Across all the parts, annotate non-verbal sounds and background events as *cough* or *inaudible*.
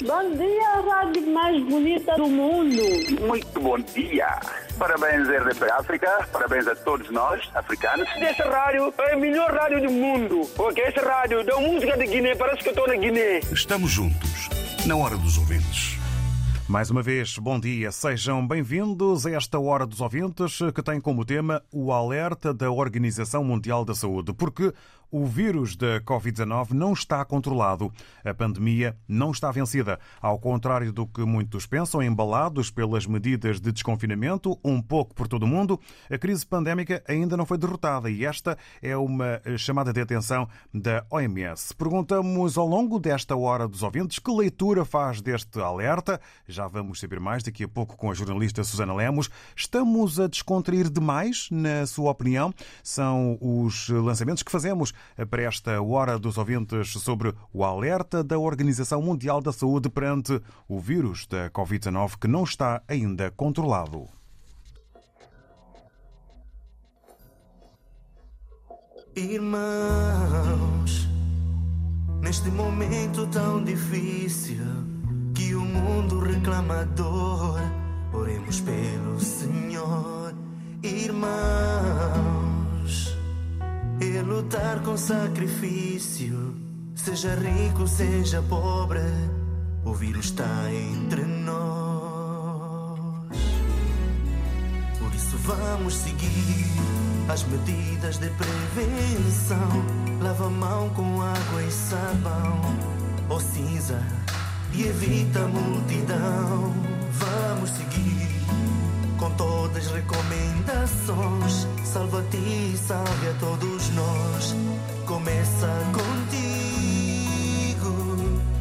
Bom dia, a rádio mais bonita do mundo. Muito bom dia. Parabéns, RDP África. Parabéns a todos nós, africanos. Essa rádio é a melhor rádio do mundo. Porque essa rádio dá música de Guiné, parece que eu estou na Guiné. Estamos juntos, na hora dos ouvintes. Mais uma vez, bom dia. Sejam bem-vindos a esta Hora dos Ouvintes, que tem como tema o alerta da Organização Mundial da Saúde, porque o vírus da Covid-19 não está controlado. A pandemia não está vencida. Ao contrário do que muitos pensam, embalados pelas medidas de desconfinamento, um pouco por todo o mundo, a crise pandémica ainda não foi derrotada e esta é uma chamada de atenção da OMS. Perguntamos ao longo desta hora dos ouvintes que leitura faz deste alerta. Já vamos saber mais daqui a pouco com a jornalista Susana Lemos. Estamos a descontrair demais, na sua opinião? São os lançamentos que fazemos para esta Hora dos Ouvintes sobre o alerta da Organização Mundial da Saúde perante o vírus da Covid-19 que não está ainda controlado. Irmãos, neste momento tão difícil que o mundo reclama dor, oremos pelo Senhor, irmãos e lutar com sacrifício. Seja rico, seja pobre, o vírus está entre nós. Por isso vamos seguir as medidas de prevenção. Lava a mão com água e sabão, ou cinza, e evita a multidão. Vamos seguir com todas as recomendações. Salva-te e salve a todos nós. Começa contigo.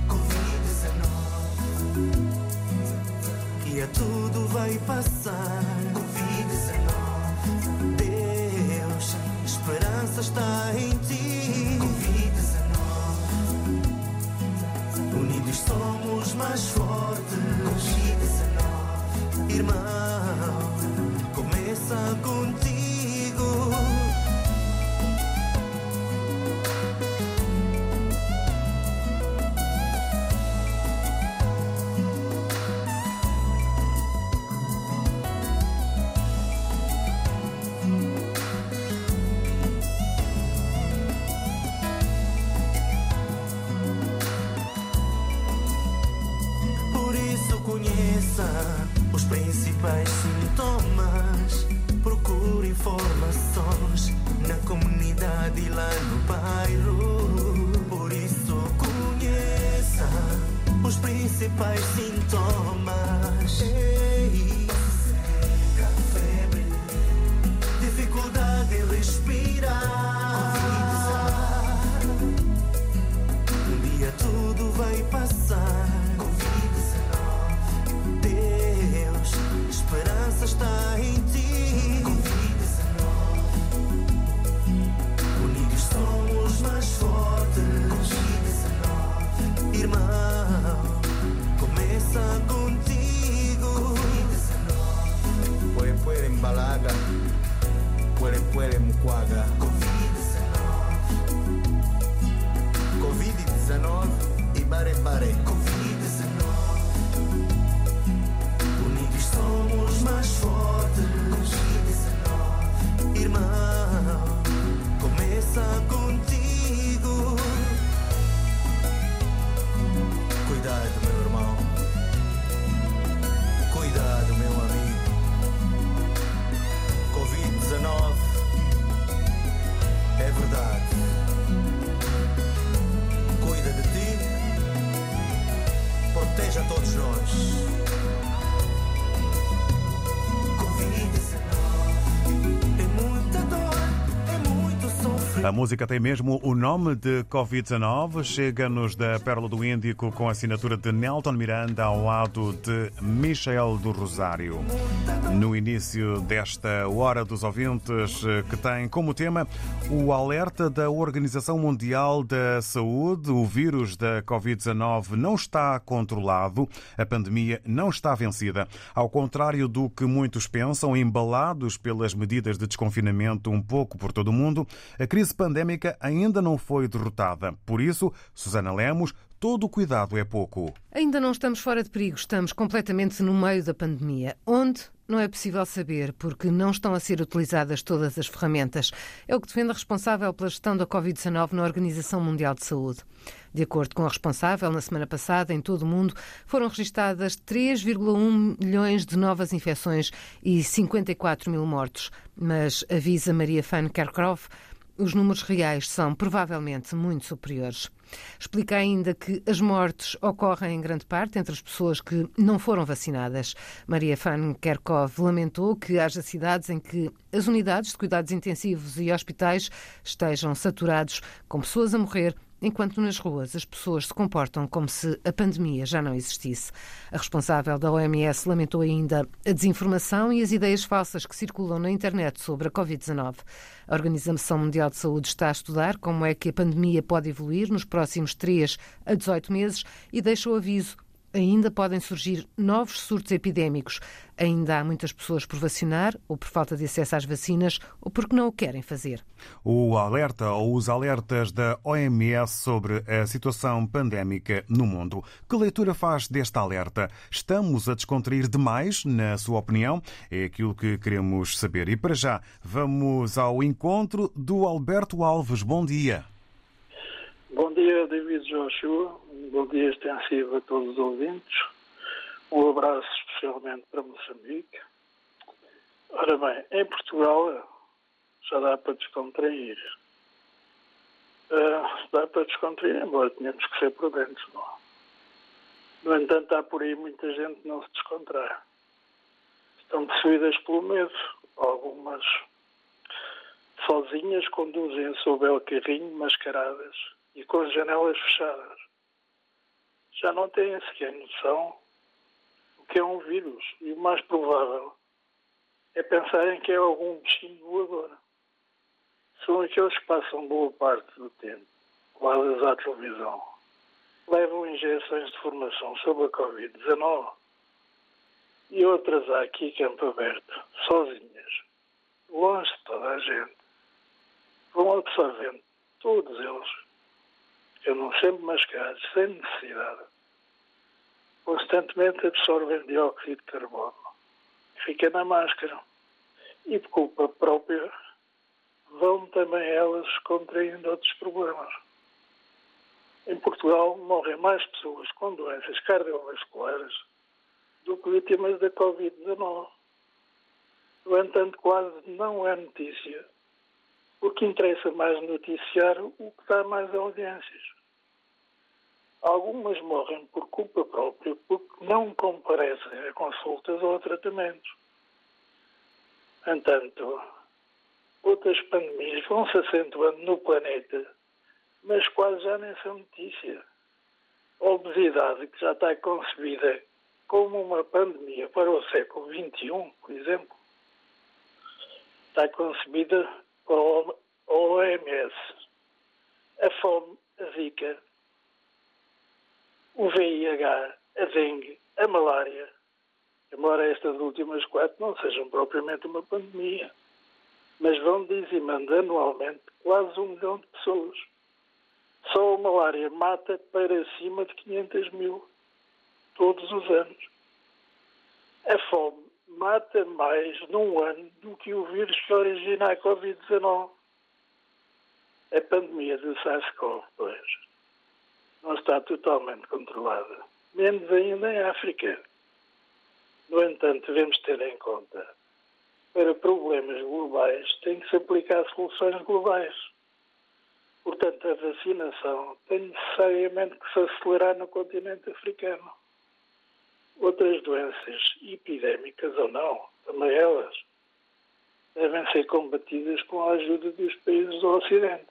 Covid-19. E a tudo vai passar. Covid-19. Deus, esperança está em ti. Covid-19. Unidos somos mais fortes. Covid-19. Irmão, A música tem mesmo o nome de Covid-19. Chega-nos da Pérola do Índico com a assinatura de Nelton Miranda ao lado de Michel do Rosário. No início desta Hora dos Ouvintes, que tem como tema o alerta da Organização Mundial da Saúde, o vírus da Covid-19 não está controlado, a pandemia não está vencida. Ao contrário do que muitos pensam, embalados pelas medidas de desconfinamento um pouco por todo o mundo, a crise pandémica ainda não foi derrotada. Por isso, Susana Lemos, todo o cuidado é pouco. Ainda não estamos fora de perigo, estamos completamente no meio da pandemia. Onde? Não é possível saber, porque não estão a ser utilizadas todas as ferramentas. É o que defende a responsável pela gestão da Covid-19 na Organização Mundial de Saúde. De acordo com a responsável, na semana passada, em todo o mundo, foram registadas 3,1 milhões de novas infecções e 54 mil mortos. Mas, avisa Maria Fan Kerkhoff, os números reais são provavelmente muito superiores. Explica ainda que as mortes ocorrem em grande parte entre as pessoas que não foram vacinadas. Maria Fan Kerkov lamentou que haja cidades em que as unidades de cuidados intensivos e hospitais estejam saturados, com pessoas a morrer enquanto nas ruas as pessoas se comportam como se a pandemia já não existisse. A responsável da OMS lamentou ainda a desinformação e as ideias falsas que circulam na internet sobre a Covid-19. A Organização Mundial de Saúde está a estudar como é que a pandemia pode evoluir nos próximos 3 a 18 meses e deixa o aviso ainda podem surgir novos surtos epidémicos. Ainda há muitas pessoas por vacinar, ou por falta de acesso às vacinas, ou porque não o querem fazer. O alerta ou os alertas da OMS sobre a situação pandémica no mundo. Que leitura faz deste alerta? Estamos a descontrair demais, na sua opinião? É aquilo que queremos saber. E para já, vamos ao encontro do Alberto Alves. Bom dia. Bom dia, David Joshua. Bom dia extensivo a todos os ouvintes. Um abraço especialmente para Moçambique. Ora bem, em Portugal já dá para descontrair. Uh, dá para descontrair, embora tenhamos que ser prudentes, não No entanto, há por aí muita gente que não se descontrai. Estão possuídas pelo medo. Algumas sozinhas conduzem o seu belo carrinho mascaradas e com as janelas fechadas. Já não têm sequer noção o que é um vírus e o mais provável é pensarem que é algum bichinho voador. São aqueles que passam boa parte do tempo colados à televisão, levam injeções de formação sobre a Covid-19 e outras aqui campo aberto, sozinhas, longe de toda a gente. Vão absorvendo todos eles andam sempre mascarados, sem necessidade. Constantemente absorvem dióxido de carbono. Fica na máscara. E de culpa própria vão também elas contraindo outros problemas. Em Portugal morrem mais pessoas com doenças cardiovasculares do que vítimas da Covid-19. No entanto, quase não é notícia porque interessa mais noticiar o que dá mais audiências. Algumas morrem por culpa própria porque não comparecem a consultas ou a tratamentos. Entanto, outras pandemias vão se acentuando no planeta, mas quase já nem são notícia. A obesidade, que já está concebida como uma pandemia para o século XXI, por exemplo, está concebida com a OMS, a fome, a zika, o VIH, a dengue, a malária, embora estas últimas quatro não sejam propriamente uma pandemia, mas vão dizimando anualmente quase um milhão de pessoas. Só a malária mata para cima de 500 mil todos os anos. A fome mata mais num ano do que o vírus que origina a Covid-19. A pandemia do SARS-CoV-2 não está totalmente controlada, menos ainda em África. No entanto, devemos ter em conta para problemas globais tem que se aplicar soluções globais. Portanto, a vacinação tem necessariamente que se acelerar no continente africano outras doenças epidémicas ou não, também elas, devem ser combatidas com a ajuda dos países do Ocidente.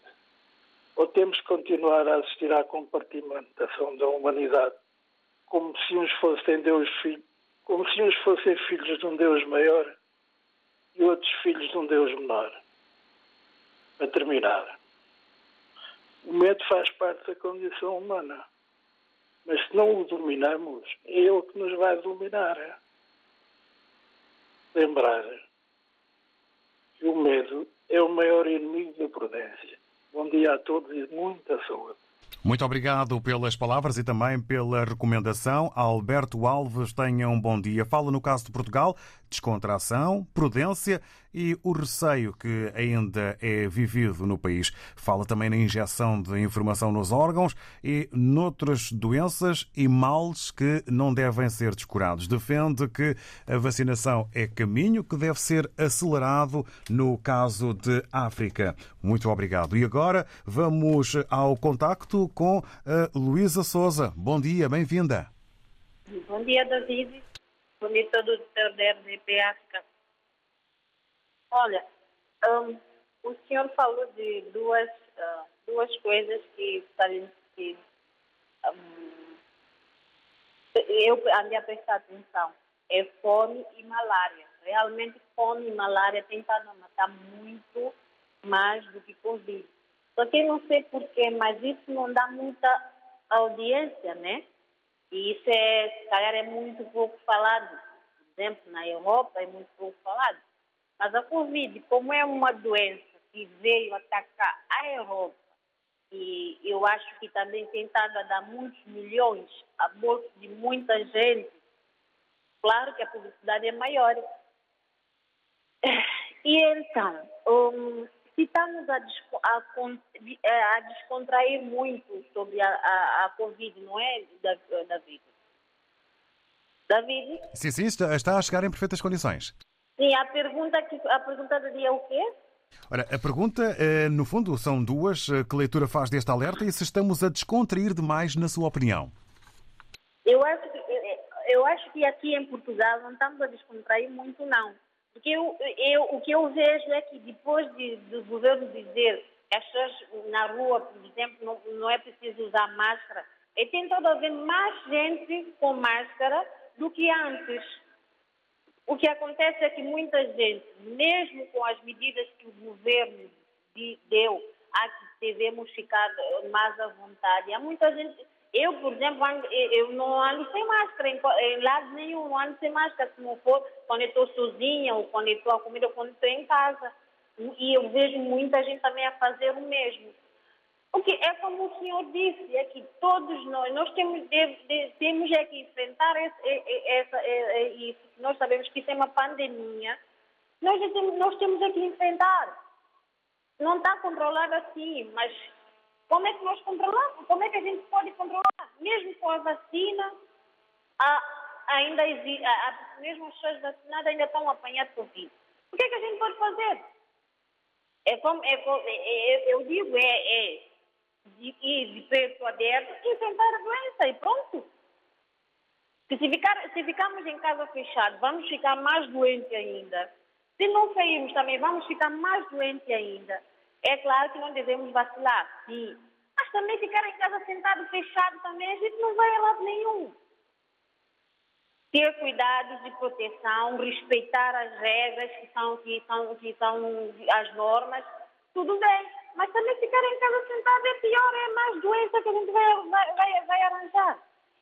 Ou temos que continuar a assistir à compartimentação da humanidade como se uns fossem Deus filho, como se uns fossem filhos de um Deus maior e outros filhos de um Deus menor. Para terminar, o medo faz parte da condição humana, mas se não o dominamos, é ele que nos vai dominar. Lembrar que o medo é o maior inimigo da prudência. Bom dia a todos e muita saúde. Muito obrigado pelas palavras e também pela recomendação. Alberto Alves, tenha um bom dia. Fala no caso de Portugal, descontração, prudência e o receio que ainda é vivido no país. Fala também na injeção de informação nos órgãos e noutras doenças e males que não devem ser descurados. Defende que a vacinação é caminho que deve ser acelerado no caso de África. Muito obrigado. E agora vamos ao contacto com a Luísa Souza. Bom dia, bem-vinda. Bom dia, David. Bom dia a todos do DRDP África. Olha, um, o senhor falou de duas, uh, duas coisas que, que um, eu andei a prestar atenção. É fome e malária. Realmente, fome e malária têm estado a matar muito mais do que Covid. Só que não sei porquê, mas isso não dá muita audiência, né? E isso é, se calhar, é muito pouco falado. Por exemplo, na Europa é muito pouco falado. Mas a Covid, como é uma doença que veio atacar a Europa, e eu acho que também tem estado a dar muitos milhões a bolsa de muita gente, claro que a publicidade é maior. E então, um, se estamos a, a, é, a, descontrair muito sobre a, a, a Covid, não é, David? David? Sim, sim, está a chegar em perfeitas condições. Sim, a pergunta, que, a pergunta do dia é o quê? Ora, a pergunta, eh, no fundo, são duas. Eh, que leitura faz deste alerta e se estamos a descontrair demais, na sua opinião? Eu acho, que, eh, eu acho que aqui em Portugal não estamos a descontrair muito, não. Porque eu, eu, o que eu vejo é que depois de, do governo dizer que as pessoas na rua, por exemplo, não, não é preciso usar máscara, e tem todo a ver mais gente com máscara do que antes. O que acontece é que muita gente, mesmo com as medidas que o governo deu, há que devemos ficar mais à vontade. Há muita gente eu, por exemplo, eu não ando sem máscara em, em lado nenhum, não ando sem máscara, se não for quando eu estou sozinha ou quando eu estou a comer ou quando estou em casa. E eu vejo muita gente também a fazer o mesmo. O que é como o senhor disse, é que todos nós, nós temos, de, temos é que enfrentar esse, essa, isso. Nós sabemos que isso é uma pandemia. Nós temos, nós temos é que enfrentar. Não está controlado assim, mas como é que nós controlamos? Como é que a gente pode controlar? Mesmo com a vacina, ainda existe, mesmo as pessoas vacinadas ainda estão a apanhar Covid. O que é que a gente pode fazer? É como, é, é, é eu digo, é, é ir de peito aberto e enfrentar a doença e pronto. se, ficar, se ficarmos em casa fechado, vamos ficar mais doentes ainda. Se não sairmos também, vamos ficar mais doentes ainda. É claro que não devemos vacilar, sim. Mas também ficar em casa sentado, fechado também, a gente não vai a lado nenhum. Ter cuidados de proteção, respeitar as regras que são, que são, que são as normas, tudo bem. Mas também ficar em casa sentado é pior, é mais doença que a gente vai, vai, vai, vai arranjar.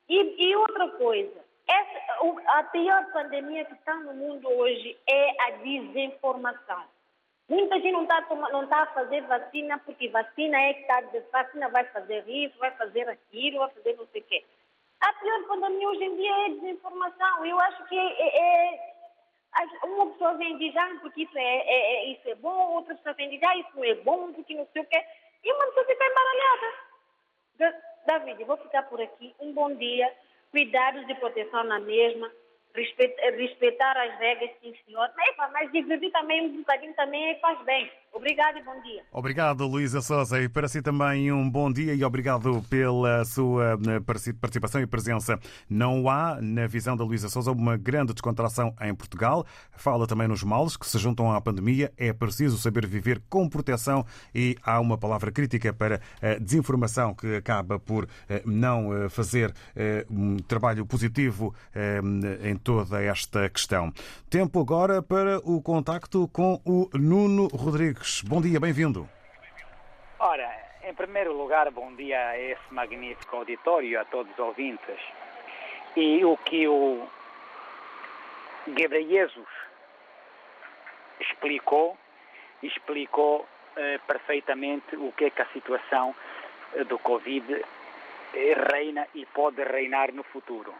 E, e outra coisa, essa, a pior pandemia que está no mundo hoje é a desinformação. Muita gente não está não tá a fazer vacina porque vacina é que está vacina vai fazer isso, vai fazer aquilo, vai fazer não sei o quê. A pior pandemia hoje em dia é a desinformação. Eu acho que é, é, é uma pessoa vem dizer ah, porque isso é, é, é, isso é bom, outra pessoa vem dizer ah, isso não é bom, porque não sei o quê. E uma pessoa fica embaralhada. David, vou ficar por aqui. Um bom dia. Cuidados de proteção na mesma. respeitar, respeitar as regras, sim, senhor. Mas, mas divertir também um bocadinho também faz bem. Obrigado e bom dia. Obrigado, Luísa Souza. E para si também um bom dia e obrigado pela sua eh, participação e presença. Não há, na visão da Luísa Souza, uma grande descontração em Portugal. Fala também nos males que se juntam à pandemia. É preciso saber viver com proteção e há uma palavra crítica para a desinformação que acaba por eh, não eh, fazer um trabalho positivo em toda esta questão. Tempo agora para o contacto com o Nuno Rodrigues. Bom dia, bem-vindo. Ora, em primeiro lugar, bom dia a esse magnífico auditório, a todos os ouvintes. E o que o Ghebreyesus explicou, explicou eh, perfeitamente o que é que a situação eh, do Covid eh, reina e pode reinar no futuro.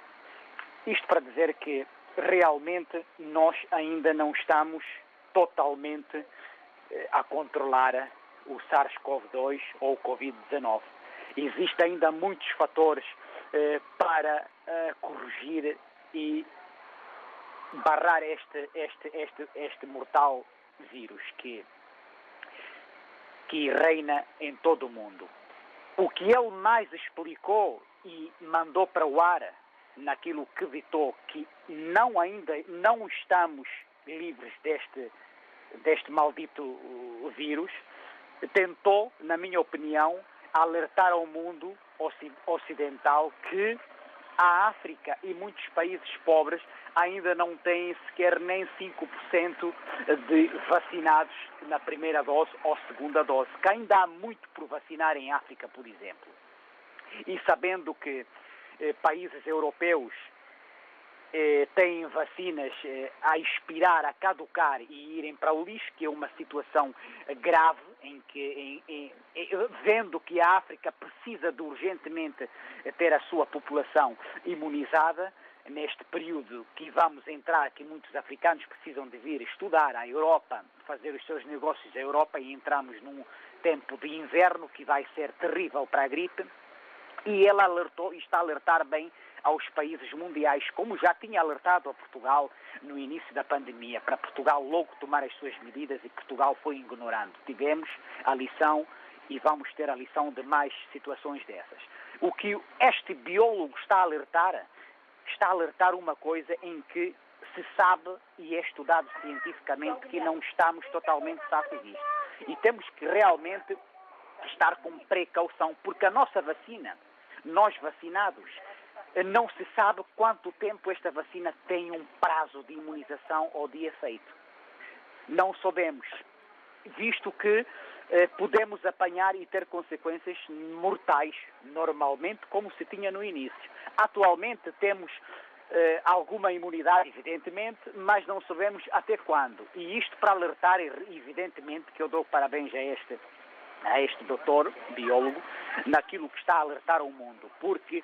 Isto para dizer que realmente nós ainda não estamos totalmente a controlar o SARS-CoV-2 ou o Covid-19. Existem ainda muitos fatores eh, para eh, corrigir e barrar este, este, este, este mortal vírus que, que reina em todo o mundo. O que ele mais explicou e mandou para o ar naquilo que ditou que não ainda não estamos livres deste deste maldito vírus, tentou, na minha opinião, alertar ao mundo ocidental que a África e muitos países pobres ainda não têm sequer nem 5% de vacinados na primeira dose ou segunda dose, que ainda há muito por vacinar em África, por exemplo. E sabendo que eh, países europeus eh, têm vacinas eh, a expirar, a caducar e irem para o lixo, que é uma situação grave, em que, em, em, vendo que a África precisa de urgentemente ter a sua população imunizada, neste período que vamos entrar, que muitos africanos precisam de vir estudar à Europa, fazer os seus negócios à Europa e entramos num tempo de inverno que vai ser terrível para a gripe. E ele alertou e está a alertar bem aos países mundiais, como já tinha alertado a Portugal no início da pandemia, para Portugal logo tomar as suas medidas e Portugal foi ignorando. Tivemos a lição e vamos ter a lição de mais situações dessas. O que este biólogo está a alertar, está a alertar uma coisa em que se sabe e é estudado cientificamente que não estamos totalmente safos disto. E temos que realmente estar com precaução, porque a nossa vacina, nós vacinados, não se sabe quanto tempo esta vacina tem um prazo de imunização ou de efeito. Não sabemos, visto que eh, podemos apanhar e ter consequências mortais, normalmente, como se tinha no início. Atualmente temos eh, alguma imunidade, evidentemente, mas não sabemos até quando. E isto para alertar, evidentemente, que eu dou parabéns a este, a este doutor, biólogo, naquilo que está a alertar o mundo, porque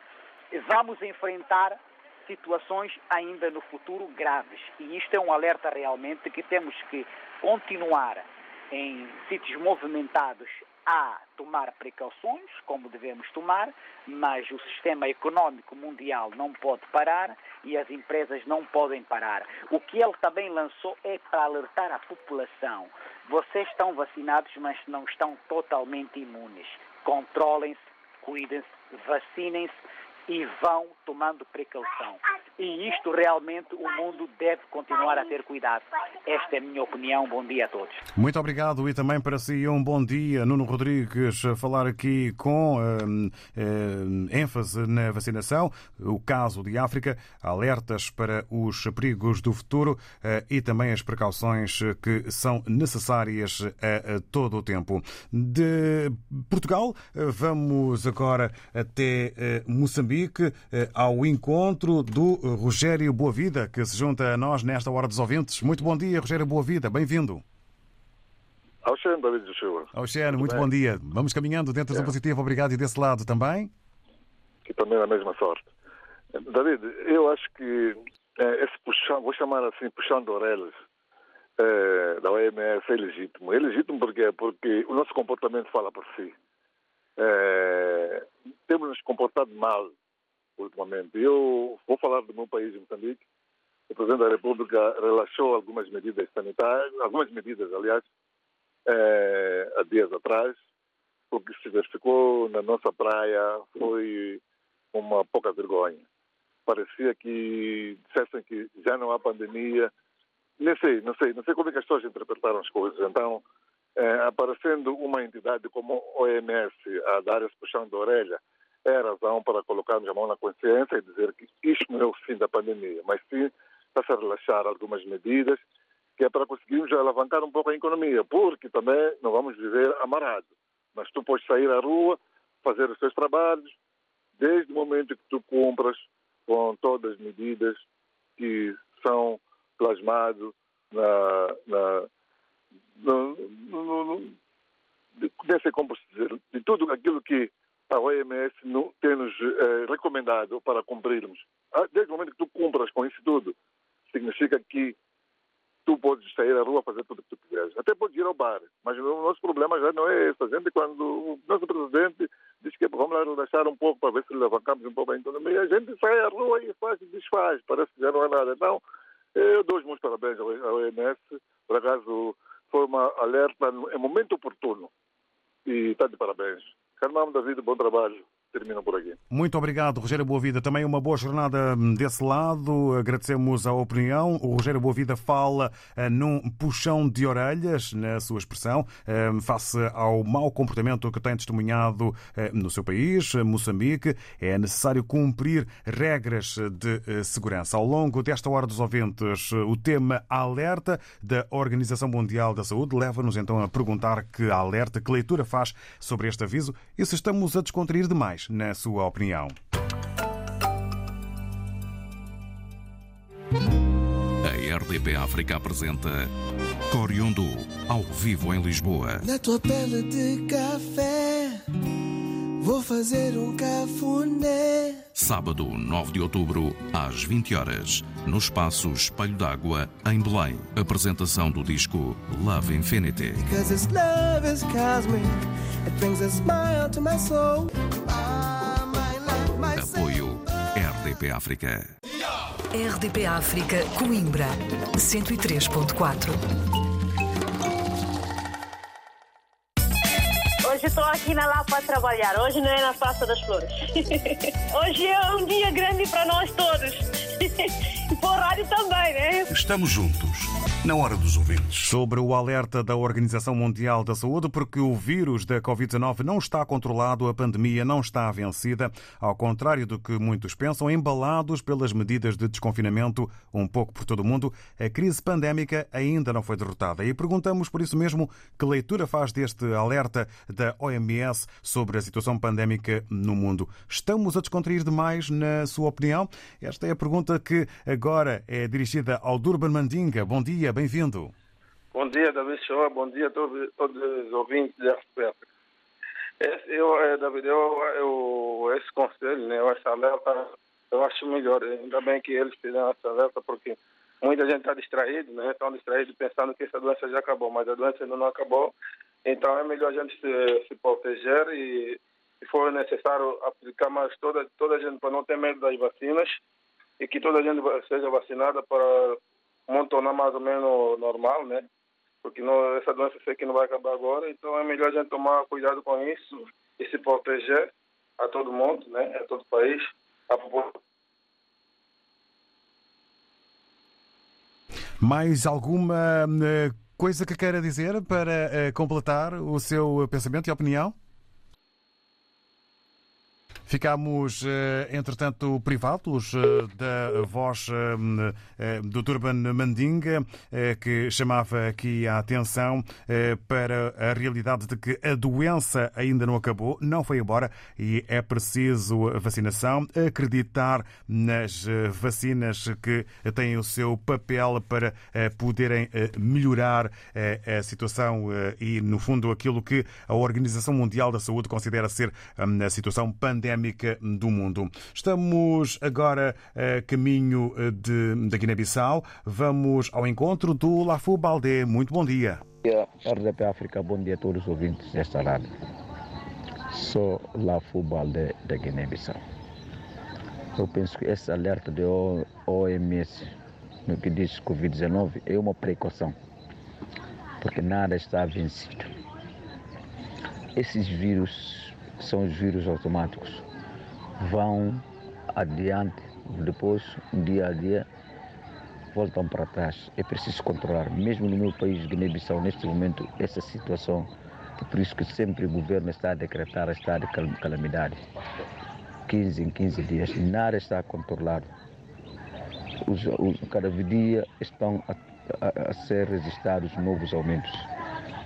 vamos enfrentar situações ainda no futuro graves. E isto é um alerta realmente que temos que continuar em sítios movimentados a tomar precauções, como devemos tomar, mas o sistema económico mundial não pode parar e as empresas não podem parar. O que ele também lançou é para alertar a população. Vocês estão vacinados, mas não estão totalmente imunes. Controlem-se, cuidem-se, vacinem-se e vão tomando precaução. E isto realmente o mundo deve continuar a ter cuidado. Esta é a minha opinião. Bom dia a todos. Muito obrigado e também para si um bom dia. Nuno Rodrigues, a falar aqui com uh, uh, ênfase na vacinação, o caso de África, alertas para os perigos do futuro uh, e também as precauções que são necessárias a, a todo o tempo. De Portugal, vamos agora até Moçambique ao encontro do Rogério Boavida, que se junta a nós nesta hora dos ouvintes. Muito bom dia, Rogério Boavida, bem-vindo. Oxene, David Joshua. Oxene, muito, muito bom dia. Vamos caminhando dentro é. do positivo, obrigado. E desse lado também? Que também é a mesma sorte. David, eu acho que é, esse puxão, vou chamar assim, puxão de orelhas é, da OMS é legítimo. É legítimo porque, porque o nosso comportamento fala por si. Temos nos comportado mal ultimamente. Eu vou falar do meu país, Moçambique. o Presidente da República relaxou algumas medidas sanitárias, algumas medidas, aliás, eh, há dias atrás, o que se verificou na nossa praia foi uma pouca vergonha. Parecia que dissessem que já não há pandemia. Nem sei, não sei, não sei como é que as pessoas interpretaram as coisas. Então, eh, aparecendo uma entidade como a OMS a dar esse puxão de orelha, é razão para colocarmos a mão na consciência e dizer que isto não é o fim da pandemia, mas sim para se relaxar algumas medidas, que é para conseguirmos alavancar um pouco a economia, porque também não vamos viver amarrados. Mas tu podes sair à rua, fazer os teus trabalhos, desde o momento que tu compras com todas as medidas que são plasmadas na, na, no, no, no, de, nessa, como dizer, de tudo aquilo que a OMS tem-nos eh, recomendado para cumprirmos. Ah, desde o momento que tu cumpras com isso tudo, significa que tu podes sair à rua fazer tudo o que tu quiseres. Até podes ir ao bar, mas o nosso problema já não é esse. A gente, quando o nosso presidente diz que vamos lá relaxar um pouco para ver se levantamos um pouco a economia, a gente sai à rua e faz e desfaz. Parece que já não é nada. Então, eu dou os meus parabéns ao OMS. Por acaso, foi uma alerta em momento oportuno. E está de parabéns. Carmão David, bom trabalho termina por aqui. Muito obrigado, Rogério Boavida. Também uma boa jornada desse lado. Agradecemos a opinião. O Rogério Boavida fala uh, num puxão de orelhas, na sua expressão, uh, face ao mau comportamento que tem testemunhado uh, no seu país, Moçambique. É necessário cumprir regras de segurança. Ao longo desta hora dos ouvintes, o tema alerta da Organização Mundial da Saúde leva-nos então a perguntar que alerta, que leitura faz sobre este aviso e se estamos a descontrair demais na sua opinião. A RDP África apresenta Coriondu, ao vivo em Lisboa. Na tua pele de café, vou fazer um cafuné. Sábado, 9 de outubro, às 20 horas, no espaço Espelho d'Água, em Belém. Apresentação do disco Love Infinity. Because this love is cosmic, it brings a smile to my soul. Apoio RDP África. RDP África, Coimbra, 103.4. Hoje estou aqui na Lapa a trabalhar. Hoje não é na Praça das Flores. *laughs* Hoje é um dia grande para nós todos. *laughs* Para *laughs* o rádio também, né? Estamos juntos, na hora dos ouvintes. Sobre o alerta da Organização Mundial da Saúde, porque o vírus da Covid-19 não está controlado, a pandemia não está vencida, ao contrário do que muitos pensam, embalados pelas medidas de desconfinamento um pouco por todo o mundo, a crise pandémica ainda não foi derrotada. E perguntamos por isso mesmo que leitura faz deste alerta da OMS sobre a situação pandémica no mundo. Estamos a descontrair demais, na sua opinião? Esta é a pergunta que agora é dirigida ao Durban Mandinga. Bom dia, bem-vindo. Bom dia, David Shoa. Bom dia a todos, todos os ouvintes da RPF. Eu, é, David, eu, eu, esse conselho, né, essa alerta, eu acho melhor. Ainda bem que eles fizeram essa alerta, porque muita gente está distraída, né? Estão distraídos pensando que essa doença já acabou, mas a doença ainda não acabou. Então é melhor a gente se, se proteger e, se for necessário, aplicar mais toda, toda a gente para não ter medo das vacinas e que toda a gente seja vacinada para um tornar mais ou menos normal, né? Porque não, essa doença sei que não vai acabar agora, então é melhor a gente tomar cuidado com isso e se proteger a todo mundo, né? A todo o país, a população. Mais alguma eh, coisa que queira dizer para eh, completar o seu pensamento e opinião? Ficámos, entretanto, privados da voz do Turban Mandinga, que chamava aqui a atenção para a realidade de que a doença ainda não acabou, não foi embora e é preciso vacinação, acreditar nas vacinas que têm o seu papel para poderem melhorar a situação e, no fundo, aquilo que a Organização Mundial da Saúde considera ser a situação pandémica do mundo. Estamos agora a caminho de, da Guiné-Bissau. Vamos ao encontro do Lafu Baldé. Muito bom dia. RDP África, bom dia a todos os ouvintes desta rádio. Sou Lafu Baldé da Guiné-Bissau. Eu penso que esse alerta da OMS no que diz Covid-19 é uma precaução, porque nada está vencido. Esses vírus são os vírus automáticos, vão adiante, depois, dia a dia, voltam para trás. É preciso controlar. Mesmo no meu país, Guiné-Bissau, neste momento, essa situação, é por isso que sempre o governo está a decretar estado de calamidade. 15 em 15 dias, nada está controlado. Os, os, cada dia estão a, a, a ser registrados novos aumentos.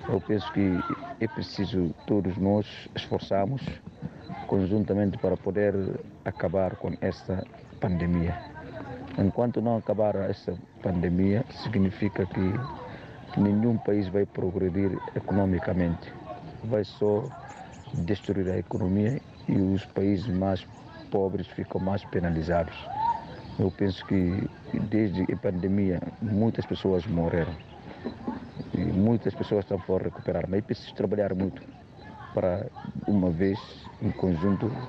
Eu penso que é preciso todos nós esforçarmos conjuntamente para poder acabar com esta pandemia. Enquanto não acabar essa pandemia, significa que nenhum país vai progredir economicamente. Vai só destruir a economia e os países mais pobres ficam mais penalizados. Eu penso que desde a pandemia muitas pessoas morreram e muitas pessoas estão fora recuperar, mas é preciso trabalhar muito para uma vez em conjunto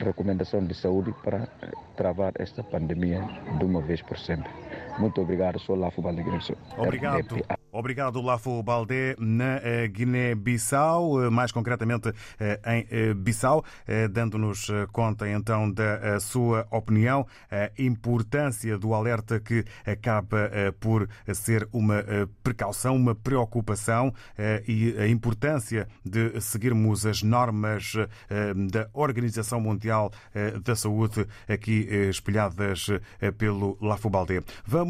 recomendação de saúde para travar esta pandemia de uma vez por sempre. Muito obrigado, sou Lafo Baldé. Obrigado. Obrigado, Lafo Baldé, na eh, Guiné-Bissau, eh, mais concretamente eh, em Bissau, dando-nos conta então da sua opinião, a importância do alerta que acaba por ser uma precaução, uma preocupação e a importância de seguirmos as normas da Organização Mundial da Saúde aqui espelhadas pelo Lafo Baldé. Vamos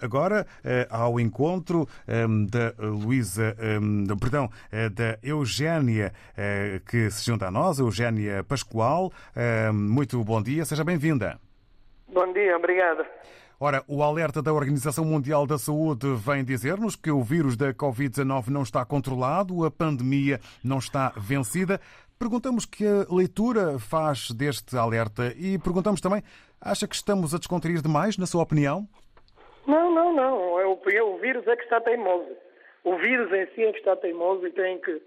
agora ao encontro da Luísa, perdão, da Eugénia, que se junta a nós, Eugénia Pascoal. Muito bom dia, seja bem-vinda. Bom dia, obrigada. Ora, o alerta da Organização Mundial da Saúde vem dizer-nos que o vírus da Covid-19 não está controlado, a pandemia não está vencida. Perguntamos que leitura faz deste alerta e perguntamos também, acha que estamos a descontrair demais, na sua opinião? Não, não, não. É o, é o vírus é que está teimoso. O vírus em si é que está teimoso e tem que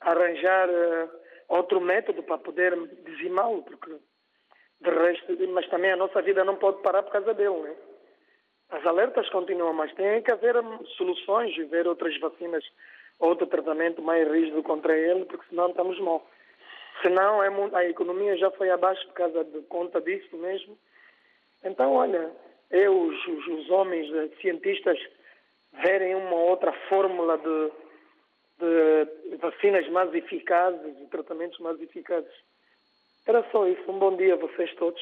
arranjar uh, outro método para poder dizimá-lo, porque de resto, mas também a nossa vida não pode parar por causa dele, né? As alertas continuam, mas tem que haver hum, soluções e ver outras vacinas, outro tratamento mais rígido contra ele, porque senão estamos mal. Senão é a economia já foi abaixo por causa de conta disso mesmo. Então, olha, eu, os, os, os homens cientistas verem uma outra fórmula de, de vacinas mais eficazes e tratamentos mais eficazes. Era só isso. Um bom dia a vocês todos.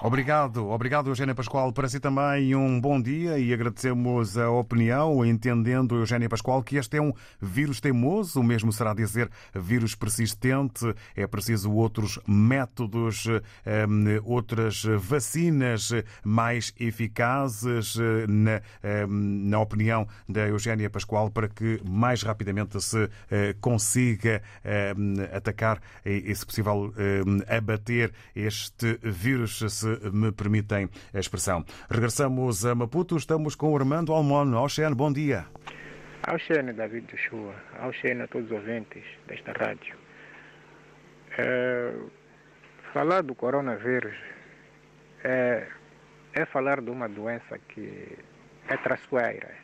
Obrigado, obrigado Eugénia Pascoal. Para si também um bom dia e agradecemos a opinião, entendendo Eugénia Pascoal que este é um vírus teimoso, o mesmo será dizer vírus persistente. É preciso outros métodos, hum, outras vacinas mais eficazes, na, hum, na opinião da Eugénia Pascoal, para que mais rapidamente se eh, consiga hum, atacar e, se possível, abater este vírus. Se me permitem a expressão. Regressamos a Maputo, estamos com o Armando Almono. Oxene, bom dia. Oxene, David Chua. Oxene a todos os ouvintes desta rádio. É, falar do coronavírus é, é falar de uma doença que é traiçoeira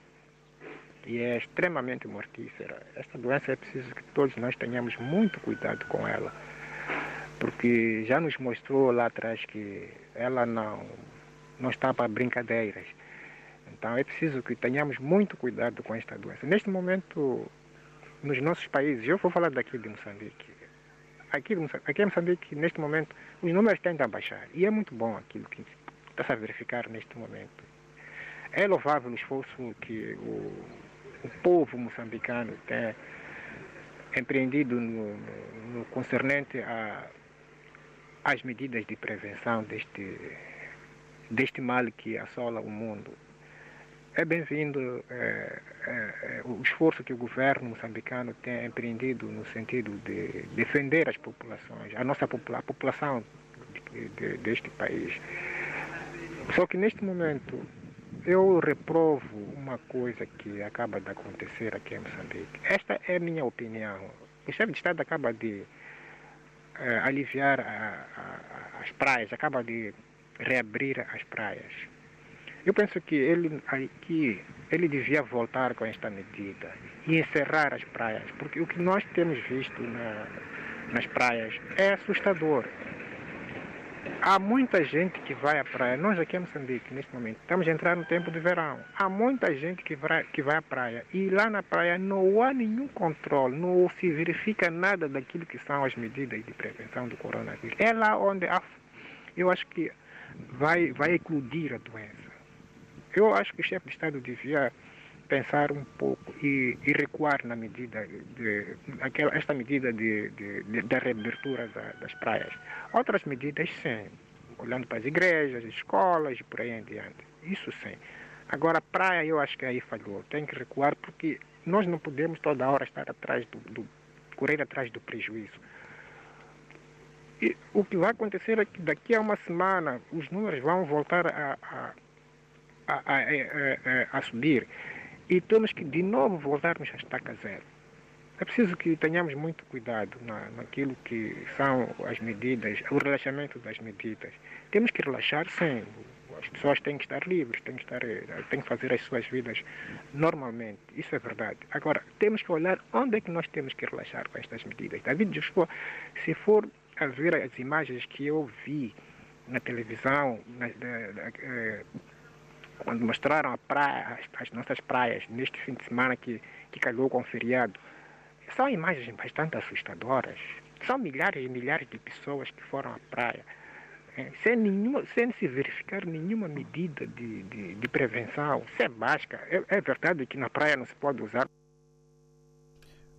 e é extremamente mortífera. Esta doença é preciso que todos nós tenhamos muito cuidado com ela porque já nos mostrou lá atrás que ela não, não está para brincadeiras. Então é preciso que tenhamos muito cuidado com esta doença. Neste momento, nos nossos países, eu vou falar daqui de Moçambique. Aqui, aqui em Moçambique, neste momento, os números tendem a baixar. E é muito bom aquilo que está a verificar neste momento. É louvável o esforço que o, o povo moçambicano tem empreendido no, no, no concernente a as medidas de prevenção deste, deste mal que assola o mundo. É bem-vindo é, é, o esforço que o governo moçambicano tem empreendido no sentido de defender as populações, a nossa popula a população de, de, deste país. Só que neste momento eu reprovo uma coisa que acaba de acontecer aqui em Moçambique. Esta é a minha opinião. O chefe de Estado acaba de uh, aliviar a, a, as praias, acaba de reabrir as praias. Eu penso que ele, que ele devia voltar com esta medida e encerrar as praias, porque o que nós temos visto na, nas praias é assustador. Há muita gente que vai à praia. Nós aqui em Moçambique, neste momento, estamos a entrar no tempo de verão. Há muita gente que vai, que vai à praia. E lá na praia não há nenhum controle, não se verifica nada daquilo que são as medidas de prevenção do coronavírus. É lá onde há, eu acho que vai, vai eclodir a doença. Eu acho que o chefe de Estado devia pensar um pouco e, e recuar na medida de, aquela, esta medida de, de, de da reabertura da, das praias. Outras medidas, sim, olhando para as igrejas, escolas e por aí em diante. Isso sim. Agora, praia, eu acho que aí falhou. Tem que recuar porque nós não podemos toda hora estar atrás do, do correr atrás do prejuízo. E o que vai acontecer é que daqui a uma semana os números vão voltar a, a, a, a subir e temos que de novo voltarmos a estaca zero. É preciso que tenhamos muito cuidado na, naquilo que são as medidas, o relaxamento das medidas. Temos que relaxar sim. As pessoas têm que estar livres, têm que, estar, têm que fazer as suas vidas normalmente. Isso é verdade. Agora, temos que olhar onde é que nós temos que relaxar com estas medidas. David Joshua, se for a ver as imagens que eu vi na televisão, na, eh, quando mostraram a praia, as, as, nossas praias neste fim de semana que, que calhou com o feriado, são imagens bastante assustadoras. São milhares e milhares de pessoas que foram à praia, é, sem, nenhuma, sem se verificar nenhuma medida de, de, de prevenção. Isso é básica. É, é verdade que na praia não se pode usar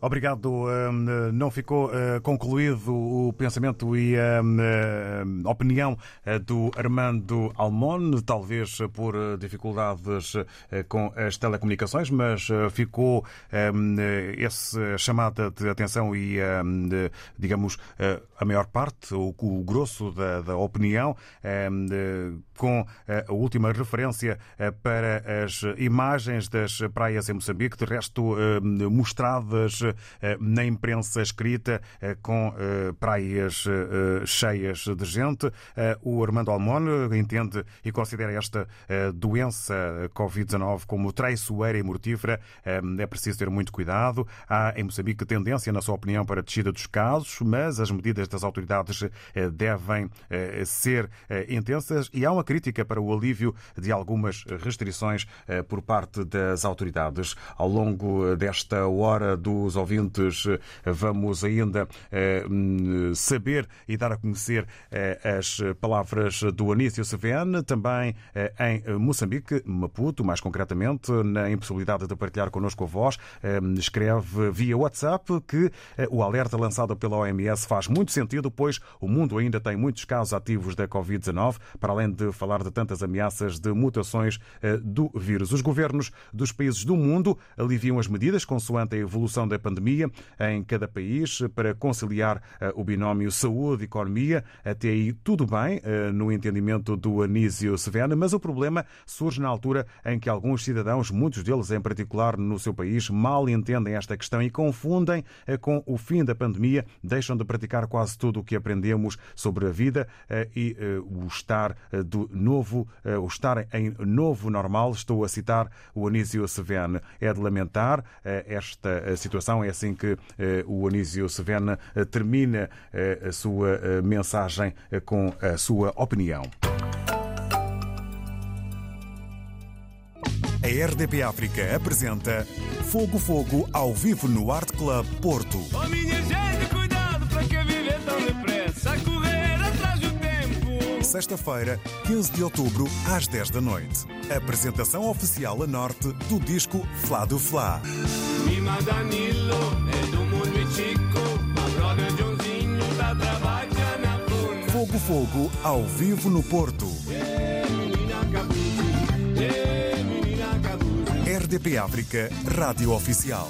Obrigado. Hum, não ficou uh, concluído o pensamento e a hum, opinião uh, do Armando Almon, talvez por dificuldades com as telecomunicações, mas ficou hum, essa chamada de atenção e, digamos, a maior parte, o, grosso da opinião, com a última referência para as imagens das praias em Moçambique, de resto mostradas eh, na imprensa escrita eh, com eh, praias cheias de gente. O Armando Almon entende e considera esta doença Covid-19 como traiçoeira e mortífera. É preciso ter muito cuidado. Há em Moçambique tendência, na sua opinião, para a descida dos casos, mas as medidas das autoridades devem ser intensas e há uma crítica para o alívio de algumas restrições por parte das autoridades. Ao longo desta hora dos ouvintes, vamos ainda eh, saber e dar a conhecer eh, as palavras do Anísio Sevene, também eh, em Moçambique, Maputo, mais concretamente, na impossibilidade de partilhar connosco a voz. Escreve via WhatsApp que o alerta lançado pela OMS faz muito sentido, pois o mundo ainda tem muitos casos ativos da Covid-19, para além de falar de tantas ameaças de mutações do vírus. Os governos dos países do mundo aliviam as medidas consoante a evolução da pandemia em cada país para conciliar eh, o binómio saúde-economia. Até aí tudo bem, eh, no entendimento do Anísio Sevena, mas o problema surge na altura em que alguns cidadãos, muitos deles em particular no seu país, mal entendem esta questão e confundem eh, com o fim da pandemia, deixam de praticar quase tudo o que aprendemos sobre a vida e o estar do novo, o estar em novo normal. Estou a citar o Anísio Sevena. É de lamentar esta situação é assim que eh, o Anísio Sevena eh, termina eh, a sua mensagem com a sua opinião. A RDP África apresenta Fogo Fogo ao vivo no Art Club Porto. Oh, Sexta-feira, 15 de outubro, às 10 da noite. Apresentação oficial a norte do disco Flá do Flá. Mima Danilo é do mundo e Chico, a brother tá trabalhando na funa. Fogo Fogo, ao vivo no Porto. RDP África, Rádio Oficial.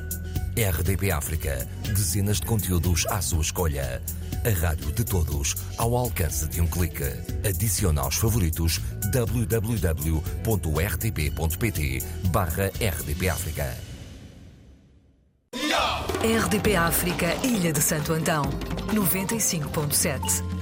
RDP África. Dezenas de conteúdos à sua escolha. A rádio de todos, ao alcance de um clique. Adicione aos favoritos www.rtp.pt barra RDP África. RDP África, Ilha de Santo Antão, 95.7.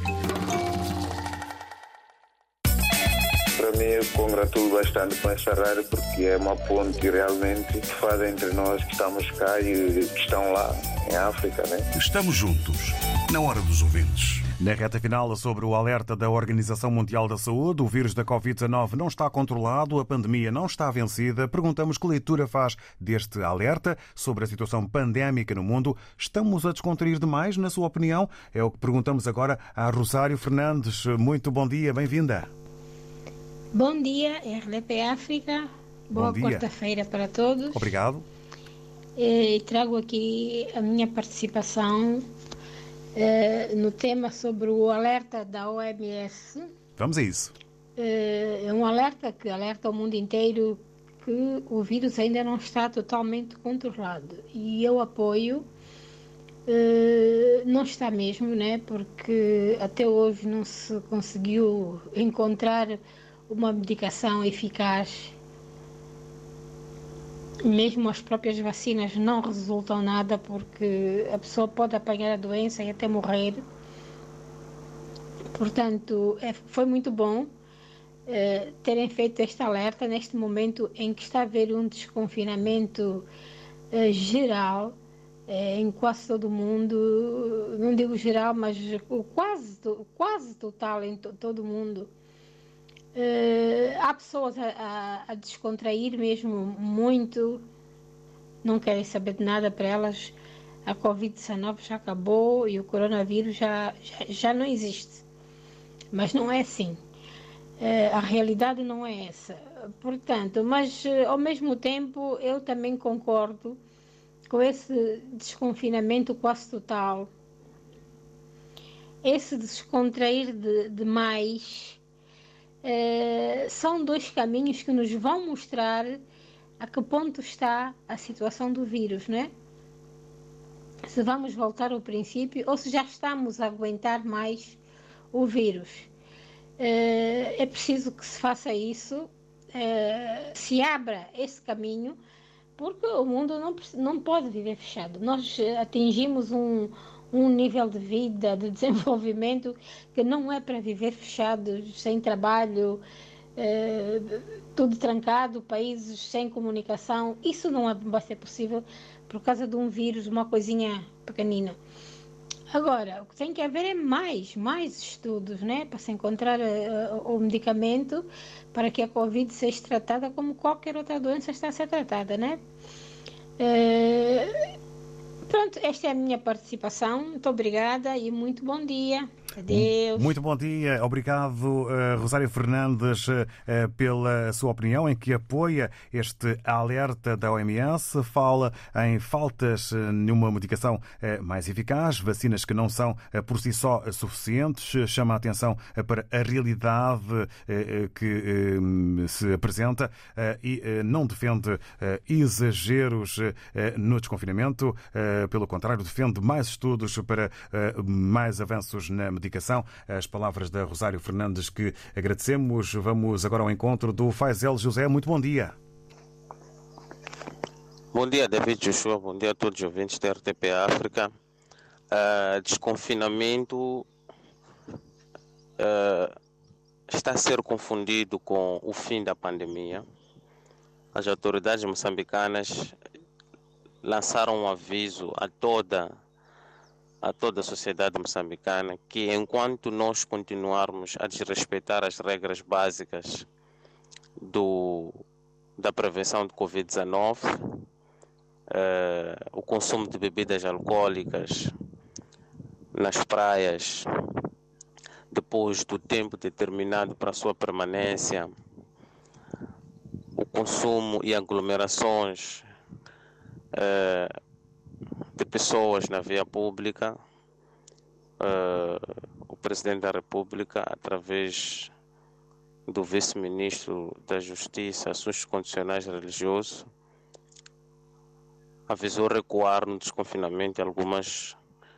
eu congratulo bastante com essa rádio porque é uma ponte realmente que faz entre nós que estamos cá e que estão lá em África, né? Estamos juntos, na hora dos ouvintes. Na reta final, sobre o alerta da Organização Mundial da Saúde, o vírus da Covid-19 não está controlado, a pandemia não está vencida. Perguntamos que leitura faz deste alerta sobre a situação pandémica no mundo. Estamos a descontrair demais, na sua opinião? É o que perguntamos agora a Rosário Fernandes. Muito bom dia, bem-vinda. Bom dia, RDP África. Boa quarta-feira para todos. Obrigado. E trago aqui a minha participação eh, no tema sobre o alerta da OMS. Vamos a isso. Eh, é um alerta que alerta o mundo inteiro que o vírus ainda não está totalmente controlado. E eu apoio. Eh, não está mesmo, né? Porque até hoje não se conseguiu encontrar uma medicação eficaz. Mesmo as próprias vacinas não resultam nada porque a pessoa pode apanhar a doença e até morrer. Portanto, é, foi muito bom eh, terem feito este alerta neste momento em que está a haver um desconfinamento eh, geral eh, em quase todo o mundo, não digo geral, mas quase, quase total em to todo o mundo. Uh, há pessoas a, a, a, descontrair mesmo muito, não querem saber de nada para elas. A Covid-19 já acabou e o coronavírus já, já, já, não existe. Mas não é assim. Uh, a realidade não é essa. Portanto, mas uh, ao mesmo tempo eu também concordo com esse desconfinamento quase total. Esse descontrair de, demais é, são dois caminhos que nos vão mostrar a que ponto está a situação do vírus, né? Se vamos voltar ao princípio ou se já estamos a aguentar mais o vírus. É, é preciso que se faça isso, é, se abra esse caminho, porque o mundo não, não pode viver fechado. Nós atingimos um, um nível de vida, de *laughs* desenvolvimento que não é para viver fechados, sem trabalho, eh, tudo trancado, países sem comunicação. Isso não é, vai ser possível por causa de um vírus, uma coisinha pequenina. Agora, o que tem que haver é mais, mais estudos, né, para se encontrar uh, o medicamento para que a Covid seja tratada como qualquer outra doença está a ser tratada, né? Uh, Pronto, esta é a minha participação. Muito obrigada e muito bom dia. Adeus. Muito bom dia. Obrigado, uh, Rosário Fernandes, uh, pela sua opinião, em que apoia este alerta da OMS. Fala em faltas numa medicação mais eficaz, vacinas que não são por si só suficientes. Chama a atenção para a realidade que se apresenta e não defende exageros no desconfinamento. Pelo contrário, defende mais estudos para mais avanços na medicação. As palavras da Rosário Fernandes que agradecemos. Vamos agora ao encontro do Faisel José. Muito bom dia. Bom dia, David Joshua. Bom dia a todos os ouvintes da RTP África. Uh, desconfinamento uh, está a ser confundido com o fim da pandemia. As autoridades moçambicanas lançaram um aviso a toda a toda a sociedade moçambicana que enquanto nós continuarmos a desrespeitar as regras básicas do, da prevenção de Covid-19, eh, o consumo de bebidas alcoólicas nas praias depois do tempo determinado para sua permanência, o consumo e aglomerações eh, de pessoas na via pública, uh, o Presidente da República, através do Vice-Ministro da Justiça, Assuntos Condicionais Religiosos, avisou recuar no desconfinamento algumas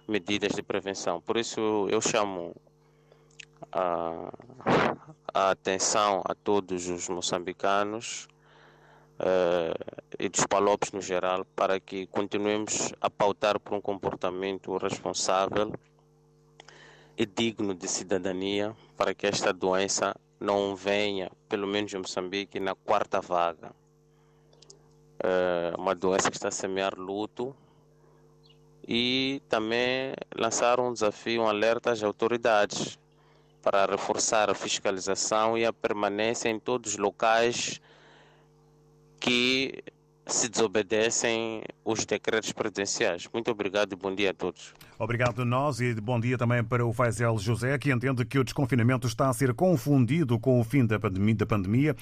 medidas de prevenção. Por isso eu chamo a, a atenção a todos os moçambicanos uh, e dos palopes no geral para que continuemos a pautar por um comportamento responsável e digno de cidadania para que esta doença não venha, pelo menos em Moçambique, na quarta vaga. Uh, uma doença que está a semear luto e também lançar um desafio, um alerta às autoridades para reforçar a fiscalização e a permanência em todos os locais que se desobedecem os decretos presidenciais. Muito obrigado e bom dia a todos. Obrigado a nós e bom dia também para o Faisal José, que entende que o desconfinamento está a ser confundido com o fim da pandemia. Pandemia.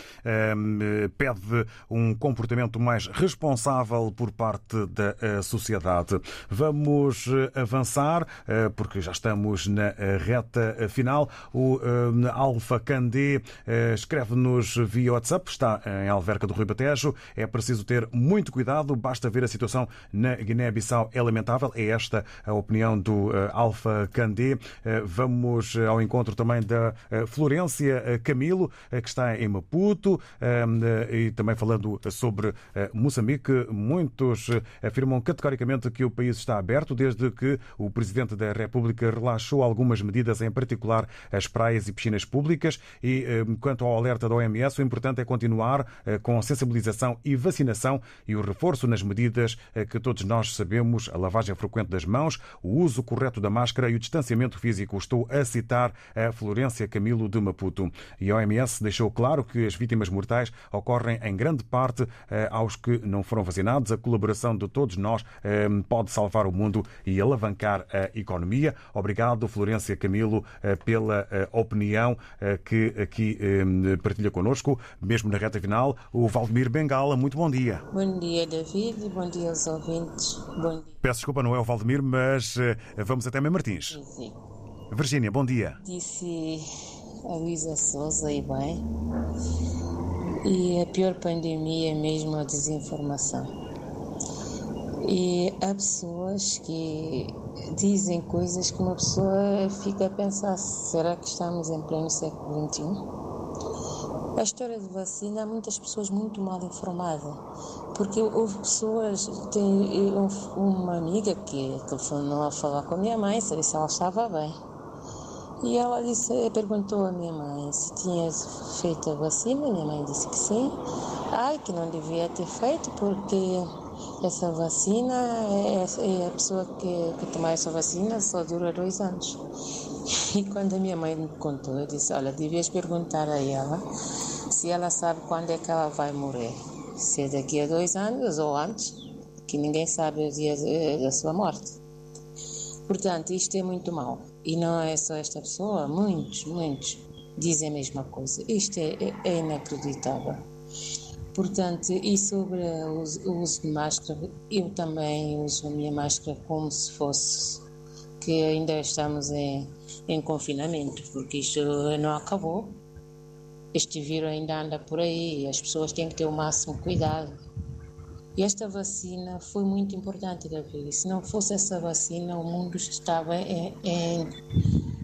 pede um comportamento mais responsável por parte da eh, sociedade. Vamos eh, avançar, eh, porque já estamos na reta final. O Alfa Candé escreve-nos via WhatsApp, está em Alverca do Rui Batejo. É preciso ter muito cuidado, basta ver a situação na Guiné-Bissau é lamentável. É esta a opinião do eh, Alfa Candé. Eh, vamos eh, ao encontro também da Florência Camilo, que está em Maputo, e também falando sobre Moçambique. Muitos afirmam categoricamente que o país está aberto desde que o Presidente da República relaxou algumas medidas, em particular as praias e piscinas públicas. E quanto ao alerta da OMS, o importante é continuar com sensibilização e vacinação e o reforço nas medidas que todos nós sabemos, a lavagem frequente das mãos, o uso correto da máscara e o distanciamento físico. Estou a citar a Florência Camilo de Maputo. E a OMS deixou claro que as vítimas mortais ocorrem em grande parte eh, aos que não foram vacinados. A colaboração de todos nós eh, pode salvar o mundo e alavancar a economia. Obrigado, Florência Camilo, eh, pela opinião que aqui partilha connosco, mesmo na reta final. O Valdemir Bengala, muito bom dia. Bom dia, David. Bom dia aos ouvintes. Bom dia. Peço desculpa, não é o Valdemir, mas vamos até Mãe Martins. Sim. Virgínia, bom dia. Disse a Luísa Souza e bem. E a pior pandemia é mesmo a desinformação. E há pessoas que dizem coisas que uma pessoa fica a pensar: será que estamos em pleno século XXI? A história de vacina, há muitas pessoas muito mal informadas, porque houve pessoas, tem uma amiga que telefonou a falar com a minha mãe, saber se ela estava bem. E ela disse, perguntou à minha mãe se tinha feito a vacina, minha mãe disse que sim. Ai, que não devia ter feito, porque essa vacina, é, é a pessoa que, que tomar essa vacina só dura dois anos. E quando a minha mãe me contou, eu disse, olha, devias perguntar a ela se ela sabe quando é que ela vai morrer. Se é daqui a dois anos ou antes, que ninguém sabe o dia da sua morte. Portanto, isto é muito mau. E não é só esta pessoa, muitos, muitos dizem a mesma coisa. Isto é, é, é inacreditável. Portanto, e sobre o uso, de máscara, eu também uso a minha máscara como se fosse que ainda estamos em, em confinamento, porque isto não acabou este vírus ainda anda por aí e as pessoas têm que ter o máximo cuidado. E esta vacina foi muito importante, David. Se não fosse essa vacina, o mundo estava em. em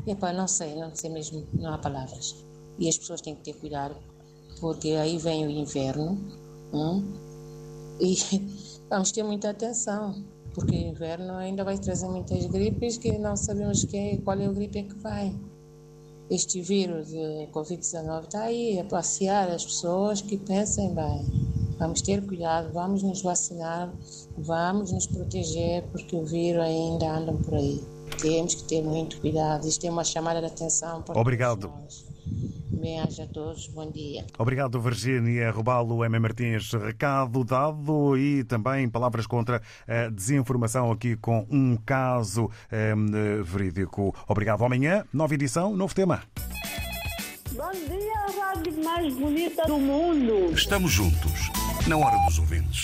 epá, não sei, não sei mesmo, não há palavras. E as pessoas têm que ter cuidado, porque aí vem o inverno hum? e *laughs* vamos ter muita atenção, porque o inverno ainda vai trazer muitas gripes que não sabemos que, qual é o gripe que vai este vírus de Covid-19 está aí a passear as pessoas que pensem bem. Vamos ter cuidado, vamos nos vacinar, vamos nos proteger, porque o vírus ainda anda por aí. Temos que ter muito cuidado. Isto é uma chamada de atenção para Obrigado. Nós. Bem-aja a todos, bom dia. Obrigado, Virgínia Robalo, M. Martins. Recado dado e também palavras contra a desinformação aqui com um caso eh, verídico. Obrigado. Amanhã, nova edição, novo tema. Bom dia, a rádio mais bonita do mundo. Estamos juntos, na hora dos ouvintes.